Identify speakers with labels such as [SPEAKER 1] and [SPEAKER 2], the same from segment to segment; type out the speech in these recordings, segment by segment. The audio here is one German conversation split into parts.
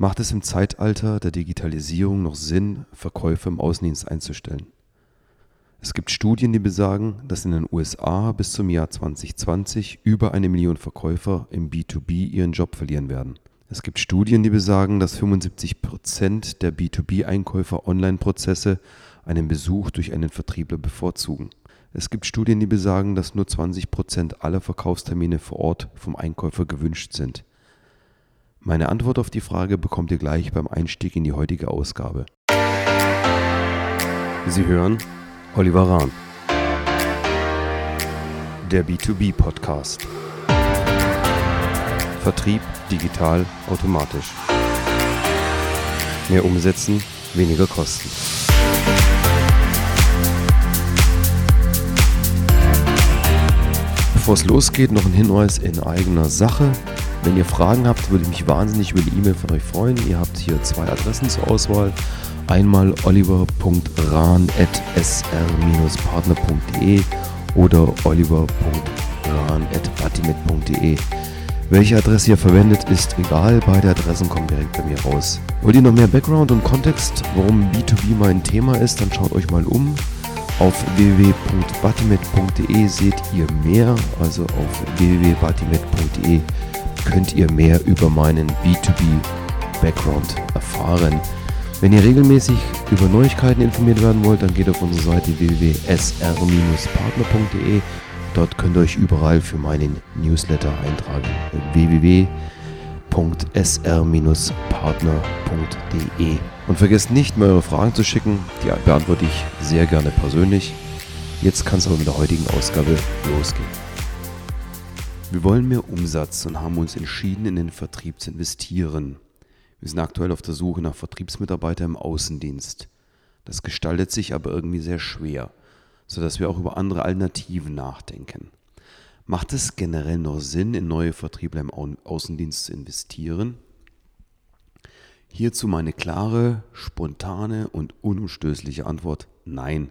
[SPEAKER 1] Macht es im Zeitalter der Digitalisierung noch Sinn, Verkäufe im Außendienst einzustellen? Es gibt Studien, die besagen, dass in den USA bis zum Jahr 2020 über eine Million Verkäufer im B2B ihren Job verlieren werden. Es gibt Studien, die besagen, dass 75 Prozent der B2B-Einkäufer Online-Prozesse einen Besuch durch einen Vertriebler bevorzugen. Es gibt Studien, die besagen, dass nur 20 Prozent aller Verkaufstermine vor Ort vom Einkäufer gewünscht sind. Meine Antwort auf die Frage bekommt ihr gleich beim Einstieg in die heutige Ausgabe. Sie hören Oliver Rahn. Der B2B Podcast. Vertrieb digital automatisch. Mehr umsetzen, weniger kosten. Bevor es losgeht, noch ein Hinweis in eigener Sache. Wenn ihr Fragen habt, würde ich mich wahnsinnig über die E-Mail von euch freuen. Ihr habt hier zwei Adressen zur Auswahl. Einmal oliver.rahn.sr-partner.de oder oliver.rahn.batimet.de. Welche Adresse ihr verwendet, ist egal, beide Adressen kommen direkt bei mir raus. Wollt ihr noch mehr Background und Kontext, warum B2B mein Thema ist, dann schaut euch mal um. Auf www.batimet.de seht ihr mehr, also auf www.batimet.de könnt ihr mehr über meinen B2B-Background erfahren. Wenn ihr regelmäßig über Neuigkeiten informiert werden wollt, dann geht auf unsere Seite www.sr-partner.de. Dort könnt ihr euch überall für meinen Newsletter eintragen. www.sr-partner.de. Und vergesst nicht, mir eure Fragen zu schicken. Die beantworte ich sehr gerne persönlich. Jetzt kann es aber mit der heutigen Ausgabe losgehen. Wir wollen mehr Umsatz und haben uns entschieden, in den Vertrieb zu investieren. Wir sind aktuell auf der Suche nach Vertriebsmitarbeitern im Außendienst. Das gestaltet sich aber irgendwie sehr schwer, sodass wir auch über andere Alternativen nachdenken. Macht es generell noch Sinn, in neue Vertriebler im Außendienst zu investieren? Hierzu meine klare, spontane und unumstößliche Antwort Nein,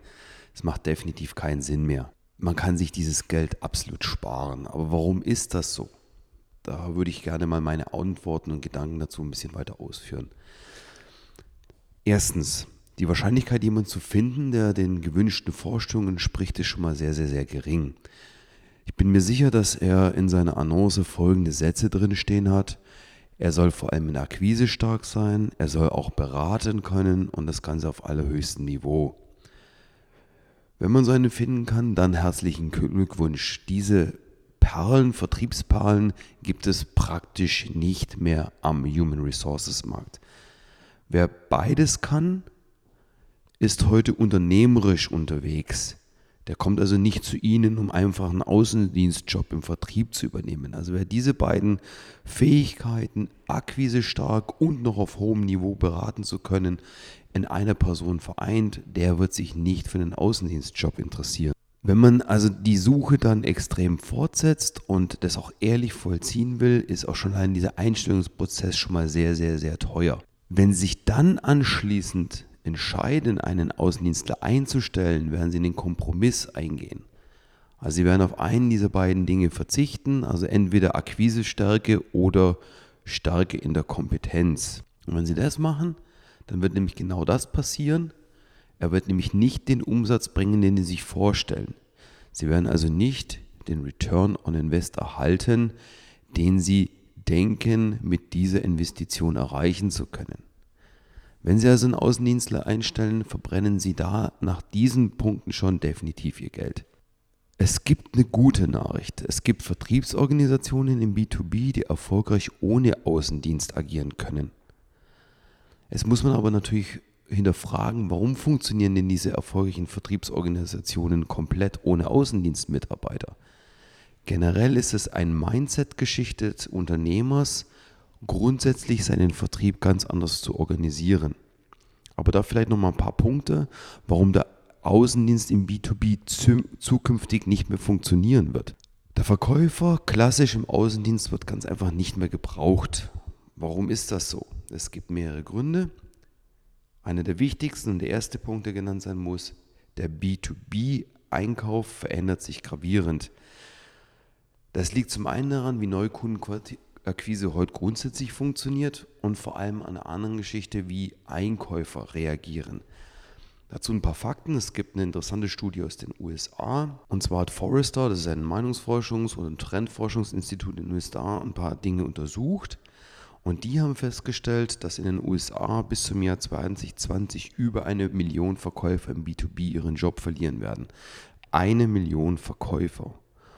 [SPEAKER 1] es macht definitiv keinen Sinn mehr. Man kann sich dieses Geld absolut sparen. Aber warum ist das so? Da würde ich gerne mal meine Antworten und Gedanken dazu ein bisschen weiter ausführen. Erstens, die Wahrscheinlichkeit, jemanden zu finden, der den gewünschten Vorstellungen entspricht, ist schon mal sehr, sehr, sehr gering. Ich bin mir sicher, dass er in seiner Annonce folgende Sätze drin stehen hat. Er soll vor allem in Akquise stark sein, er soll auch beraten können und das Ganze auf allerhöchstem Niveau. Wenn man so einen finden kann, dann herzlichen Glückwunsch. Diese Perlen, Vertriebsperlen gibt es praktisch nicht mehr am Human Resources Markt. Wer beides kann, ist heute unternehmerisch unterwegs. Der kommt also nicht zu Ihnen, um einfach einen Außendienstjob im Vertrieb zu übernehmen. Also wer diese beiden Fähigkeiten, Akquise stark und noch auf hohem Niveau beraten zu können, in einer Person vereint, der wird sich nicht für einen Außendienstjob interessieren. Wenn man also die Suche dann extrem fortsetzt und das auch ehrlich vollziehen will, ist auch schon allein dieser Einstellungsprozess schon mal sehr, sehr, sehr teuer. Wenn sich dann anschließend entscheiden, einen Außendienstler einzustellen, werden Sie einen Kompromiss eingehen. Also Sie werden auf einen dieser beiden Dinge verzichten, also entweder Akquisestärke oder Stärke in der Kompetenz. Und wenn Sie das machen, dann wird nämlich genau das passieren, er wird nämlich nicht den Umsatz bringen, den Sie sich vorstellen. Sie werden also nicht den Return on Invest erhalten, den Sie denken, mit dieser Investition erreichen zu können. Wenn Sie also einen Außendienstler einstellen, verbrennen Sie da nach diesen Punkten schon definitiv Ihr Geld. Es gibt eine gute Nachricht. Es gibt Vertriebsorganisationen im B2B, die erfolgreich ohne Außendienst agieren können. Es muss man aber natürlich hinterfragen, warum funktionieren denn diese erfolgreichen Vertriebsorganisationen komplett ohne Außendienstmitarbeiter? Generell ist es ein Mindset-Geschichte des Unternehmers, grundsätzlich seinen Vertrieb ganz anders zu organisieren. Aber da vielleicht noch mal ein paar Punkte, warum der Außendienst im B2B zukünftig nicht mehr funktionieren wird. Der Verkäufer klassisch im Außendienst wird ganz einfach nicht mehr gebraucht. Warum ist das so? Es gibt mehrere Gründe. Einer der wichtigsten und der erste Punkt, der genannt sein muss, der B2B-Einkauf verändert sich gravierend. Das liegt zum einen daran, wie Neukunden Akquise heute grundsätzlich funktioniert und vor allem an einer anderen Geschichte, wie Einkäufer reagieren. Dazu ein paar Fakten. Es gibt eine interessante Studie aus den USA. Und zwar hat Forrester, das ist ein Meinungsforschungs- ein Trendforschungsinstitut in den USA, ein paar Dinge untersucht. Und die haben festgestellt, dass in den USA bis zum Jahr 2020 über eine Million Verkäufer im B2B ihren Job verlieren werden. Eine Million Verkäufer.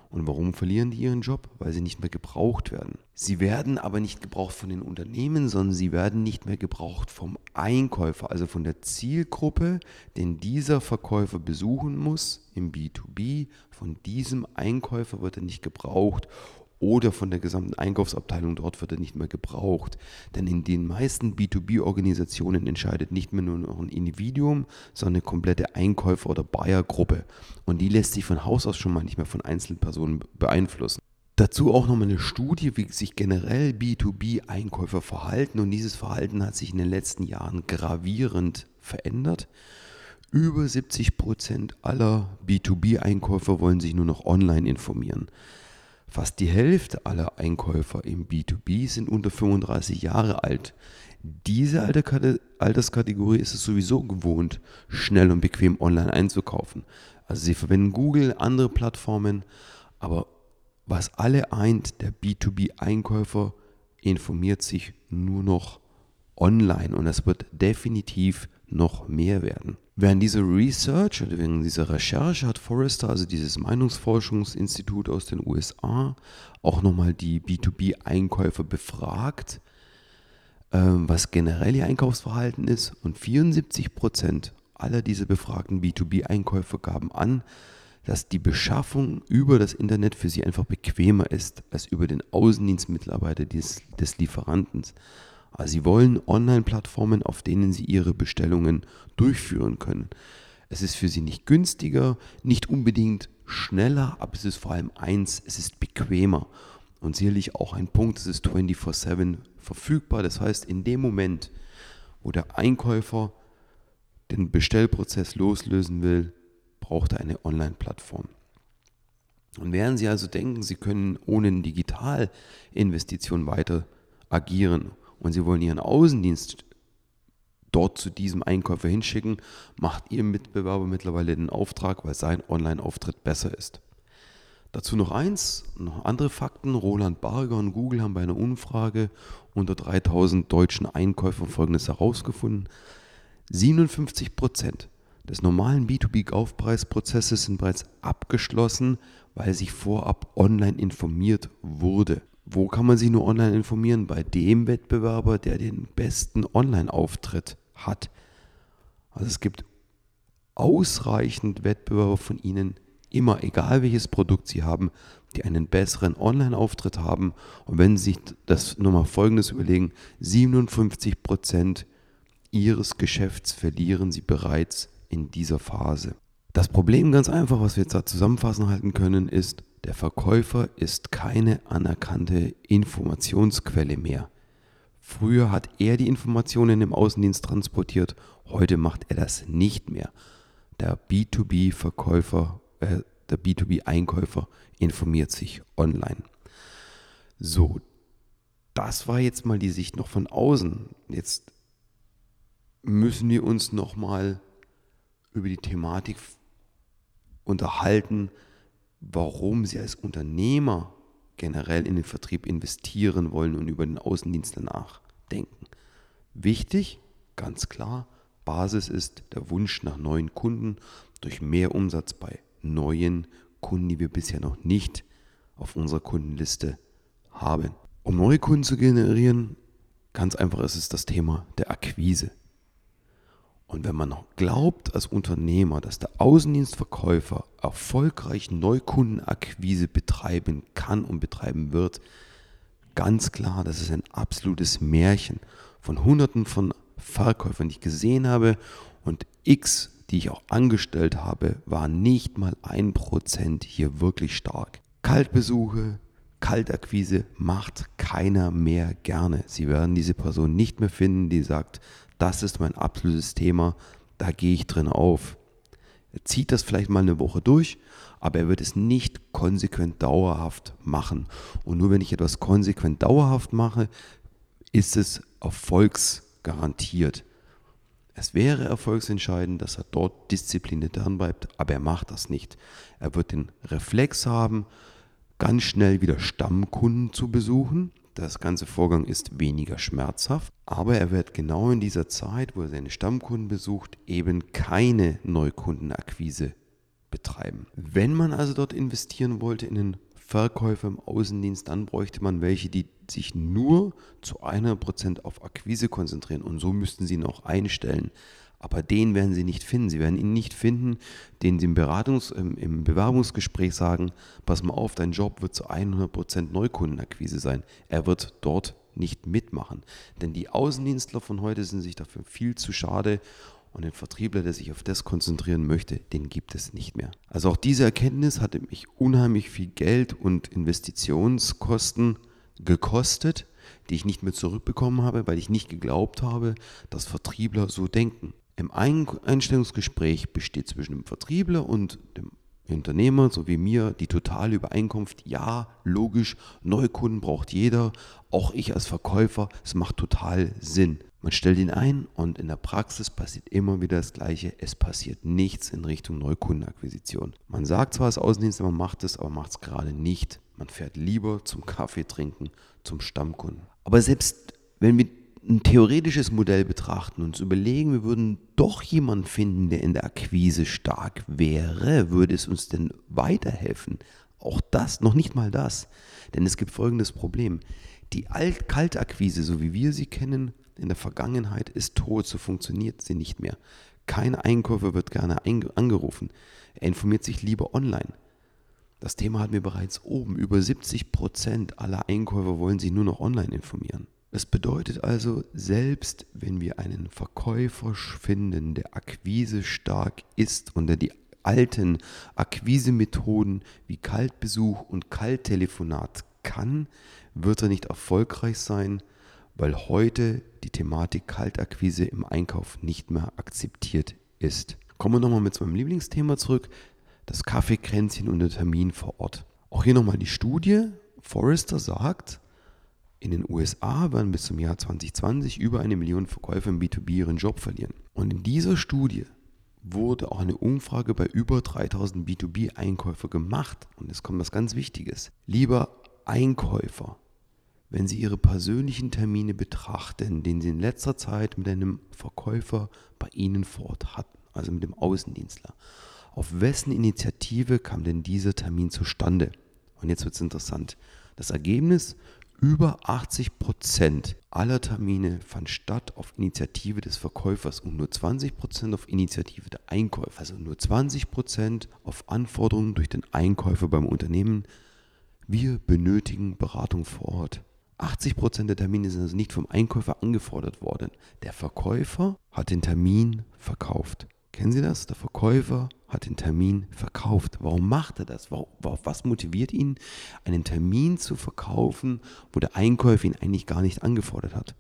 [SPEAKER 1] Und warum verlieren die ihren Job? Weil sie nicht mehr gebraucht werden. Sie werden aber nicht gebraucht von den Unternehmen, sondern sie werden nicht mehr gebraucht vom Einkäufer, also von der Zielgruppe, den dieser Verkäufer besuchen muss im B2B. Von diesem Einkäufer wird er nicht gebraucht oder von der gesamten Einkaufsabteilung dort wird er nicht mehr gebraucht. Denn in den meisten B2B-Organisationen entscheidet nicht mehr nur noch ein Individuum, sondern eine komplette Einkäufer- oder Buyer-Gruppe. Und die lässt sich von Haus aus schon mal nicht mehr von einzelnen Personen beeinflussen. Dazu auch nochmal eine Studie, wie sich generell B2B-Einkäufer verhalten. Und dieses Verhalten hat sich in den letzten Jahren gravierend verändert. Über 70 Prozent aller B2B-Einkäufer wollen sich nur noch online informieren. Fast die Hälfte aller Einkäufer im B2B sind unter 35 Jahre alt. Diese Alterskategorie ist es sowieso gewohnt, schnell und bequem online einzukaufen. Also sie verwenden Google, andere Plattformen, aber was alle eint, der B2B-Einkäufer informiert sich nur noch online und es wird definitiv noch mehr werden. Während dieser Research oder während dieser Recherche hat Forrester, also dieses Meinungsforschungsinstitut aus den USA, auch nochmal die B2B-Einkäufer befragt, ähm, was generell ihr Einkaufsverhalten ist. Und 74 Prozent aller dieser befragten B2B-Einkäufer gaben an, dass die Beschaffung über das Internet für sie einfach bequemer ist als über den Außendienstmitarbeiter des, des Lieferanten. Also sie wollen Online-Plattformen, auf denen sie ihre Bestellungen durchführen können. Es ist für sie nicht günstiger, nicht unbedingt schneller, aber es ist vor allem eins, es ist bequemer. Und sicherlich auch ein Punkt, es ist 24/7 verfügbar. Das heißt, in dem Moment, wo der Einkäufer den Bestellprozess loslösen will, braucht er eine Online-Plattform. Und während Sie also denken, Sie können ohne Digitalinvestition weiter agieren und Sie wollen Ihren Außendienst dort zu diesem Einkäufer hinschicken, macht Ihr Mitbewerber mittlerweile den Auftrag, weil sein Online-Auftritt besser ist. Dazu noch eins, noch andere Fakten. Roland Barger und Google haben bei einer Umfrage unter 3000 deutschen Einkäufern Folgendes herausgefunden. 57 Prozent des normalen B2B-Kaufpreisprozesses sind bereits abgeschlossen, weil sich vorab online informiert wurde. Wo kann man sich nur online informieren? Bei dem Wettbewerber, der den besten Online-Auftritt hat. Also es gibt ausreichend Wettbewerber von Ihnen, immer egal welches Produkt Sie haben, die einen besseren Online-Auftritt haben. Und wenn Sie sich das nochmal folgendes überlegen, 57 Prozent Ihres Geschäfts verlieren Sie bereits in dieser Phase. Das Problem ganz einfach, was wir jetzt da zusammenfassen halten können, ist, der Verkäufer ist keine anerkannte Informationsquelle mehr. Früher hat er die Informationen im Außendienst transportiert, heute macht er das nicht mehr. Der B2B-Verkäufer, äh, der B2B-Einkäufer informiert sich online. So, das war jetzt mal die Sicht noch von außen. Jetzt müssen wir uns noch mal über die Thematik unterhalten, warum sie als Unternehmer generell in den Vertrieb investieren wollen und über den Außendienst danach denken. Wichtig, ganz klar, Basis ist der Wunsch nach neuen Kunden durch mehr Umsatz bei neuen Kunden, die wir bisher noch nicht auf unserer Kundenliste haben. Um neue Kunden zu generieren, ganz einfach ist es das Thema der Akquise. Und wenn man glaubt als Unternehmer, dass der Außendienstverkäufer erfolgreich Neukundenakquise betreiben kann und betreiben wird, ganz klar, das ist ein absolutes Märchen von Hunderten von Verkäufern, die ich gesehen habe und X, die ich auch angestellt habe, war nicht mal ein Prozent hier wirklich stark. Kaltbesuche, Kaltakquise macht keiner mehr gerne. Sie werden diese Person nicht mehr finden, die sagt, das ist mein absolutes Thema, da gehe ich drin auf. Er zieht das vielleicht mal eine Woche durch, aber er wird es nicht konsequent dauerhaft machen. Und nur wenn ich etwas konsequent dauerhaft mache, ist es erfolgsgarantiert. Es wäre erfolgsentscheidend, dass er dort diszipliniert dranbleibt, aber er macht das nicht. Er wird den Reflex haben, ganz schnell wieder Stammkunden zu besuchen. Das ganze Vorgang ist weniger schmerzhaft, aber er wird genau in dieser Zeit, wo er seine Stammkunden besucht, eben keine Neukundenakquise betreiben. Wenn man also dort investieren wollte in den Verkäufer im Außendienst, dann bräuchte man welche, die sich nur zu 100% auf Akquise konzentrieren und so müssten sie ihn auch einstellen. Aber den werden sie nicht finden. Sie werden ihn nicht finden, den sie im, Beratungs-, im, Bewerbungsgespräch sagen, pass mal auf, dein Job wird zu 100% Neukundenakquise sein. Er wird dort nicht mitmachen. Denn die Außendienstler von heute sind sich dafür viel zu schade und den Vertriebler, der sich auf das konzentrieren möchte, den gibt es nicht mehr. Also auch diese Erkenntnis hatte mich unheimlich viel Geld und Investitionskosten gekostet, die ich nicht mehr zurückbekommen habe, weil ich nicht geglaubt habe, dass Vertriebler so denken. Im Einstellungsgespräch besteht zwischen dem Vertriebler und dem Unternehmer, so wie mir, die totale Übereinkunft, ja, logisch, Neukunden braucht jeder, auch ich als Verkäufer, es macht total Sinn. Man stellt ihn ein und in der Praxis passiert immer wieder das Gleiche. Es passiert nichts in Richtung Neukundenakquisition. Man sagt zwar als Außendienst, man macht es, aber macht es gerade nicht. Man fährt lieber zum Kaffee trinken, zum Stammkunden. Aber selbst wenn wir ein theoretisches Modell betrachten und uns überlegen, wir würden doch jemanden finden, der in der Akquise stark wäre, würde es uns denn weiterhelfen? Auch das, noch nicht mal das. Denn es gibt folgendes Problem. Die Kaltakquise, so wie wir sie kennen, in der Vergangenheit ist tot, so funktioniert sie nicht mehr. Kein Einkäufer wird gerne angerufen. Er informiert sich lieber online. Das Thema hatten wir bereits oben. Über 70 Prozent aller Einkäufer wollen sich nur noch online informieren. Das bedeutet also, selbst wenn wir einen Verkäufer finden, der Akquise stark ist und der die alten Akquisemethoden wie Kaltbesuch und Kalttelefonat kann, wird er nicht erfolgreich sein, weil heute die Thematik Kaltakquise im Einkauf nicht mehr akzeptiert ist. Kommen wir nochmal mit meinem Lieblingsthema zurück, das Kaffeekränzchen und der Termin vor Ort. Auch hier nochmal die Studie. Forrester sagt, in den USA werden bis zum Jahr 2020 über eine Million Verkäufer im B2B ihren Job verlieren. Und in dieser Studie wurde auch eine Umfrage bei über 3000 B2B-Einkäufer gemacht. Und jetzt kommt was ganz Wichtiges. Lieber Einkäufer, wenn Sie Ihre persönlichen Termine betrachten, den Sie in letzter Zeit mit einem Verkäufer bei Ihnen vor Ort hatten, also mit dem Außendienstler, auf wessen Initiative kam denn dieser Termin zustande? Und jetzt wird es interessant. Das Ergebnis, über 80 Prozent aller Termine fand statt auf Initiative des Verkäufers und nur 20 Prozent auf Initiative der Einkäufer. Also nur 20 Prozent auf Anforderungen durch den Einkäufer beim Unternehmen. Wir benötigen Beratung vor Ort. 80 Prozent der Termine sind also nicht vom Einkäufer angefordert worden. Der Verkäufer hat den Termin verkauft. Kennen Sie das? Der Verkäufer hat den Termin verkauft. Warum macht er das? Was motiviert ihn, einen Termin zu verkaufen, wo der Einkäufer ihn eigentlich gar nicht angefordert hat?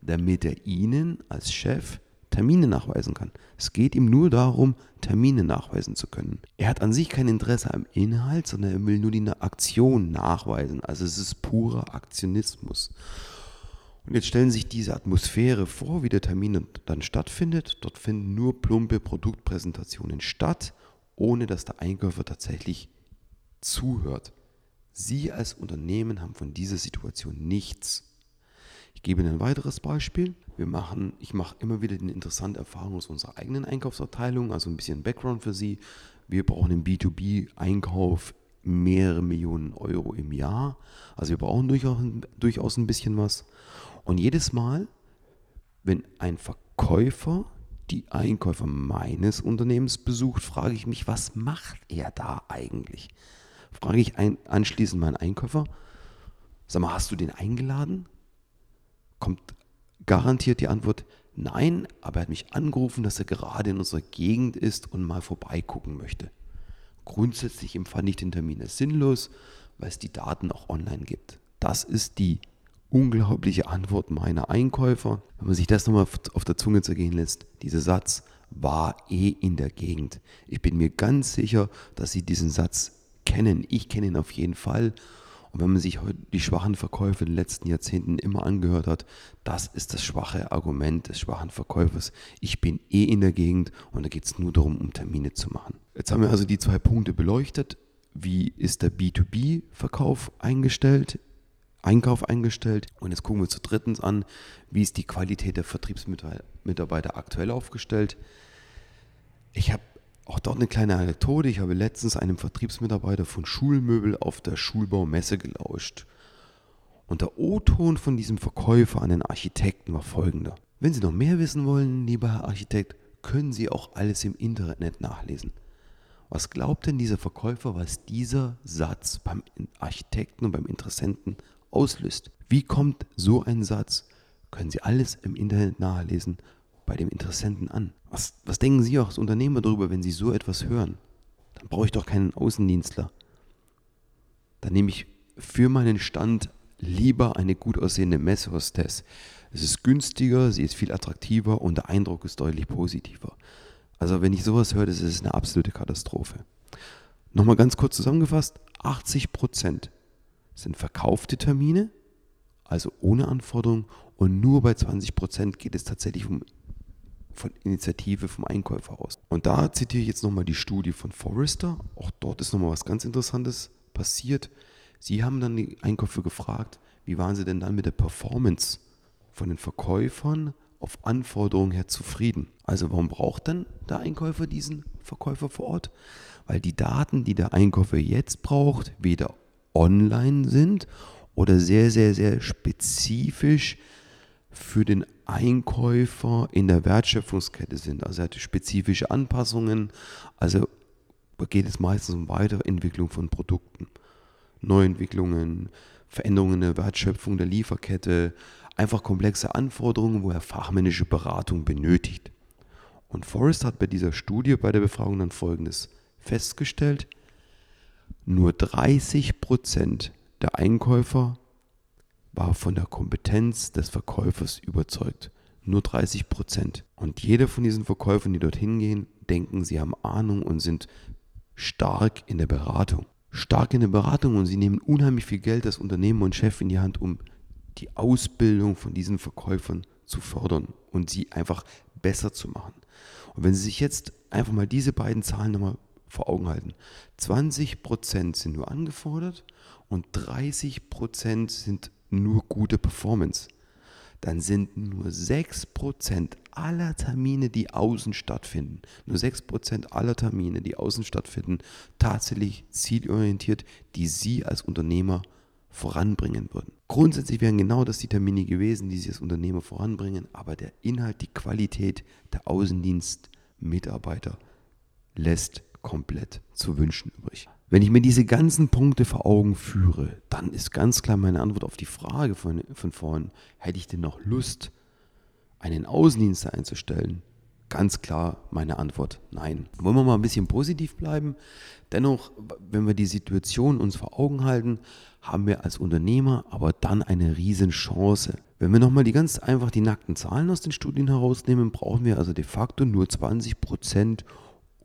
[SPEAKER 1] Damit er Ihnen als Chef Termine nachweisen kann. Es geht ihm nur darum, Termine nachweisen zu können. Er hat an sich kein Interesse am Inhalt, sondern er will nur die Aktion nachweisen. Also es ist purer Aktionismus. Und jetzt stellen sich diese Atmosphäre vor, wie der Termin dann stattfindet. Dort finden nur plumpe Produktpräsentationen statt, ohne dass der Einkäufer tatsächlich zuhört. Sie als Unternehmen haben von dieser Situation nichts. Ich gebe Ihnen ein weiteres Beispiel. Wir machen, ich mache immer wieder eine interessante Erfahrung aus unserer eigenen Einkaufsabteilung, also ein bisschen Background für Sie. Wir brauchen im B2B-Einkauf mehrere Millionen Euro im Jahr. Also wir brauchen durchaus, durchaus ein bisschen was. Und jedes Mal, wenn ein Verkäufer die Einkäufer meines Unternehmens besucht, frage ich mich, was macht er da eigentlich? Frage ich ein, anschließend meinen Einkäufer, sag mal, hast du den eingeladen? Kommt garantiert die Antwort, nein, aber er hat mich angerufen, dass er gerade in unserer Gegend ist und mal vorbeigucken möchte. Grundsätzlich empfand ich den Termin als sinnlos, weil es die Daten auch online gibt. Das ist die unglaubliche Antwort meiner Einkäufer. Wenn man sich das nochmal auf der Zunge zergehen lässt, dieser Satz, war eh in der Gegend. Ich bin mir ganz sicher, dass Sie diesen Satz kennen. Ich kenne ihn auf jeden Fall. Und wenn man sich heute die schwachen Verkäufe in den letzten Jahrzehnten immer angehört hat, das ist das schwache Argument des schwachen Verkäufers. Ich bin eh in der Gegend und da geht es nur darum, um Termine zu machen. Jetzt haben wir also die zwei Punkte beleuchtet. Wie ist der B2B-Verkauf eingestellt? Einkauf eingestellt. Und jetzt gucken wir zu drittens an, wie ist die Qualität der Vertriebsmitarbeiter aktuell aufgestellt. Ich habe auch dort eine kleine Anekdote. Ich habe letztens einem Vertriebsmitarbeiter von Schulmöbel auf der Schulbaumesse gelauscht. Und der O-Ton von diesem Verkäufer an den Architekten war folgender. Wenn Sie noch mehr wissen wollen, lieber Herr Architekt, können Sie auch alles im Internet nachlesen. Was glaubt denn dieser Verkäufer, was dieser Satz beim Architekten und beim Interessenten auslöst? Wie kommt so ein Satz, können Sie alles im Internet nachlesen, bei dem Interessenten an? Was, was denken Sie auch als Unternehmer darüber, wenn Sie so etwas hören? Dann brauche ich doch keinen Außendienstler. Dann nehme ich für meinen Stand lieber eine gut aussehende Messehostess. Es ist günstiger, sie ist viel attraktiver und der Eindruck ist deutlich positiver. Also wenn ich sowas höre, das ist eine absolute Katastrophe. Nochmal ganz kurz zusammengefasst, 80% sind verkaufte Termine, also ohne Anforderung und nur bei 20% geht es tatsächlich um von Initiative vom Einkäufer aus. Und da zitiere ich jetzt nochmal die Studie von Forrester. Auch dort ist nochmal was ganz Interessantes passiert. Sie haben dann die Einkäufer gefragt, wie waren sie denn dann mit der Performance von den Verkäufern auf Anforderungen her zufrieden. Also warum braucht dann der Einkäufer diesen Verkäufer vor Ort? Weil die Daten, die der Einkäufer jetzt braucht, weder online sind oder sehr, sehr, sehr spezifisch für den Einkäufer in der Wertschöpfungskette sind. Also er hat spezifische Anpassungen. Also geht es meistens um Weiterentwicklung von Produkten, Neuentwicklungen, Veränderungen in der Wertschöpfung der Lieferkette, einfach komplexe Anforderungen, wo er fachmännische Beratung benötigt. Und Forrest hat bei dieser Studie, bei der Befragung dann Folgendes festgestellt. Nur 30 Prozent der Einkäufer war von der Kompetenz des Verkäufers überzeugt. Nur 30 Prozent. Und jeder von diesen Verkäufern, die dorthin gehen, denken, sie haben Ahnung und sind stark in der Beratung. Stark in der Beratung und sie nehmen unheimlich viel Geld als Unternehmer und Chef in die Hand, um die Ausbildung von diesen Verkäufern zu fördern und sie einfach besser zu machen. Und wenn Sie sich jetzt einfach mal diese beiden Zahlen nochmal vor Augen halten. 20% sind nur angefordert und 30% sind nur gute Performance, dann sind nur 6% aller Termine, die außen stattfinden, nur 6% aller Termine, die außen stattfinden, tatsächlich zielorientiert, die Sie als Unternehmer voranbringen würden. Grundsätzlich wären genau das die Termine gewesen, die Sie als Unternehmer voranbringen, aber der Inhalt, die Qualität der Außendienstmitarbeiter lässt komplett zu wünschen übrig. Wenn ich mir diese ganzen Punkte vor Augen führe, dann ist ganz klar meine Antwort auf die Frage von, von vorhin, hätte ich denn noch Lust, einen Außendienst einzustellen? Ganz klar meine Antwort, nein. Wollen wir mal ein bisschen positiv bleiben? Dennoch, wenn wir die Situation uns vor Augen halten, haben wir als Unternehmer aber dann eine Riesenchance. Wenn wir nochmal die ganz einfach die nackten Zahlen aus den Studien herausnehmen, brauchen wir also de facto nur 20 Prozent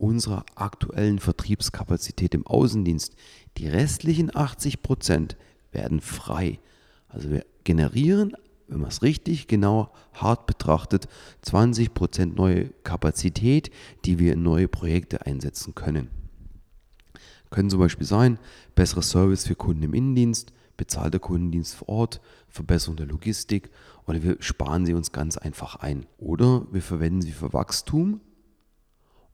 [SPEAKER 1] unserer aktuellen Vertriebskapazität im Außendienst. Die restlichen 80 Prozent werden frei. Also wir generieren, wenn man es richtig genau hart betrachtet, 20 Prozent neue Kapazität, die wir in neue Projekte einsetzen können. Können zum Beispiel sein, besserer Service für Kunden im Innendienst, bezahlter Kundendienst vor Ort, Verbesserung der Logistik oder wir sparen sie uns ganz einfach ein. Oder wir verwenden sie für Wachstum,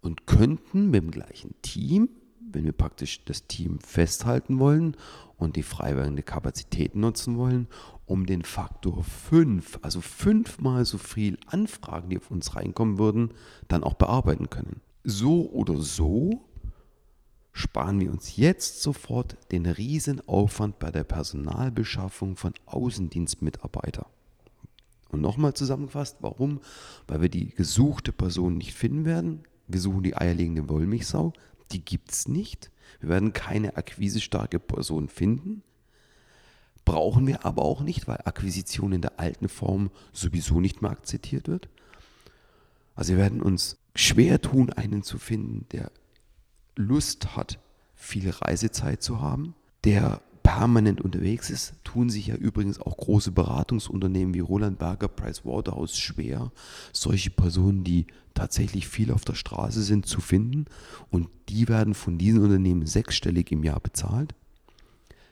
[SPEAKER 1] und könnten mit dem gleichen Team, wenn wir praktisch das Team festhalten wollen und die freiwerdende Kapazität nutzen wollen, um den Faktor 5, also fünfmal so viel Anfragen, die auf uns reinkommen würden, dann auch bearbeiten können. So oder so sparen wir uns jetzt sofort den Riesenaufwand bei der Personalbeschaffung von Außendienstmitarbeitern. Und nochmal zusammengefasst, warum? Weil wir die gesuchte Person nicht finden werden, wir suchen die eierlegende Wollmilchsau. Die gibt es nicht. Wir werden keine akquisestarke Person finden. Brauchen wir aber auch nicht, weil Akquisition in der alten Form sowieso nicht mehr akzeptiert wird. Also wir werden uns schwer tun, einen zu finden, der Lust hat, viel Reisezeit zu haben, der permanent unterwegs ist, tun sich ja übrigens auch große Beratungsunternehmen wie Roland Berger, Price Waterhouse schwer, solche Personen, die tatsächlich viel auf der Straße sind, zu finden. Und die werden von diesen Unternehmen sechsstellig im Jahr bezahlt.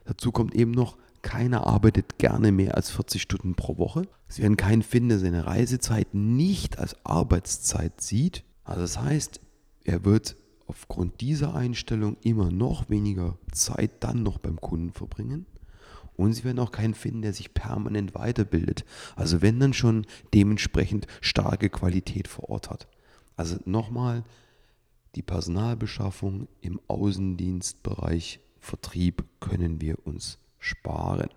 [SPEAKER 1] Dazu kommt eben noch, keiner arbeitet gerne mehr als 40 Stunden pro Woche. Sie werden keinen finden, der seine Reisezeit nicht als Arbeitszeit sieht. Also das heißt, er wird aufgrund dieser Einstellung immer noch weniger Zeit dann noch beim Kunden verbringen. Und Sie werden auch keinen finden, der sich permanent weiterbildet. Also wenn dann schon dementsprechend starke Qualität vor Ort hat. Also nochmal, die Personalbeschaffung im Außendienstbereich Vertrieb können wir uns sparen.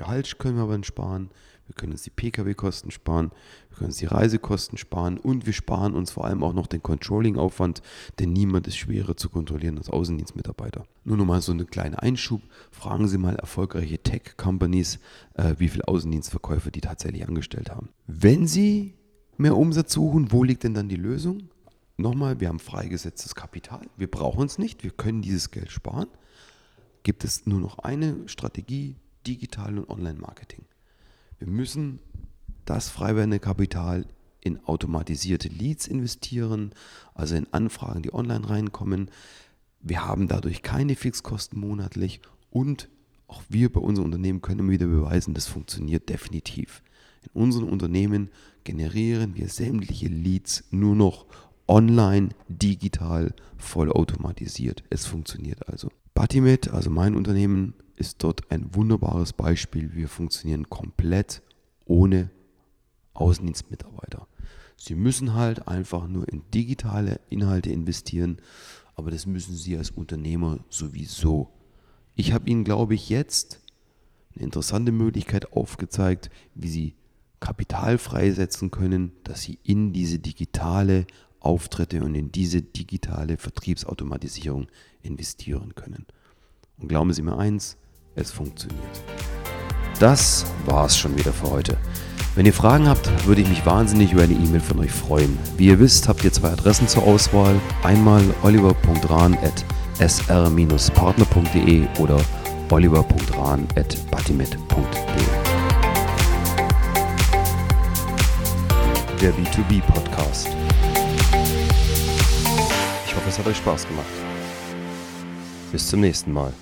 [SPEAKER 1] Gehalt können wir aber sparen, wir können uns die Pkw-Kosten sparen, wir können uns die Reisekosten sparen und wir sparen uns vor allem auch noch den Controlling-Aufwand, denn niemand ist schwerer zu kontrollieren als Außendienstmitarbeiter. Nur noch mal so eine kleine Einschub. Fragen Sie mal erfolgreiche Tech-Companies, äh, wie viele Außendienstverkäufer die tatsächlich angestellt haben. Wenn Sie mehr Umsatz suchen, wo liegt denn dann die Lösung? Nochmal, wir haben freigesetztes Kapital. Wir brauchen es nicht. Wir können dieses Geld sparen. Gibt es nur noch eine Strategie, Digital- und Online-Marketing. Wir müssen das frei werdende Kapital in automatisierte Leads investieren, also in Anfragen, die online reinkommen. Wir haben dadurch keine Fixkosten monatlich und auch wir bei unserem Unternehmen können wieder beweisen, das funktioniert definitiv. In unseren Unternehmen generieren wir sämtliche Leads nur noch online, digital, vollautomatisiert. Es funktioniert also. Batimet, also mein Unternehmen, ist dort ein wunderbares Beispiel. Wir funktionieren komplett ohne Außendienstmitarbeiter. Sie müssen halt einfach nur in digitale Inhalte investieren, aber das müssen Sie als Unternehmer sowieso. Ich habe Ihnen, glaube ich, jetzt eine interessante Möglichkeit aufgezeigt, wie Sie Kapital freisetzen können, dass Sie in diese digitale Auftritte und in diese digitale Vertriebsautomatisierung investieren können. Und glauben Sie mir eins, es funktioniert. Das war's schon wieder für heute. Wenn ihr Fragen habt, würde ich mich wahnsinnig über eine E-Mail von euch freuen. Wie ihr wisst, habt ihr zwei Adressen zur Auswahl. Einmal oliver.rahn.sr-partner.de oder oliver.rahn.batimet.de. Der B2B Podcast. Ich hoffe, es hat euch Spaß gemacht. Bis zum nächsten Mal.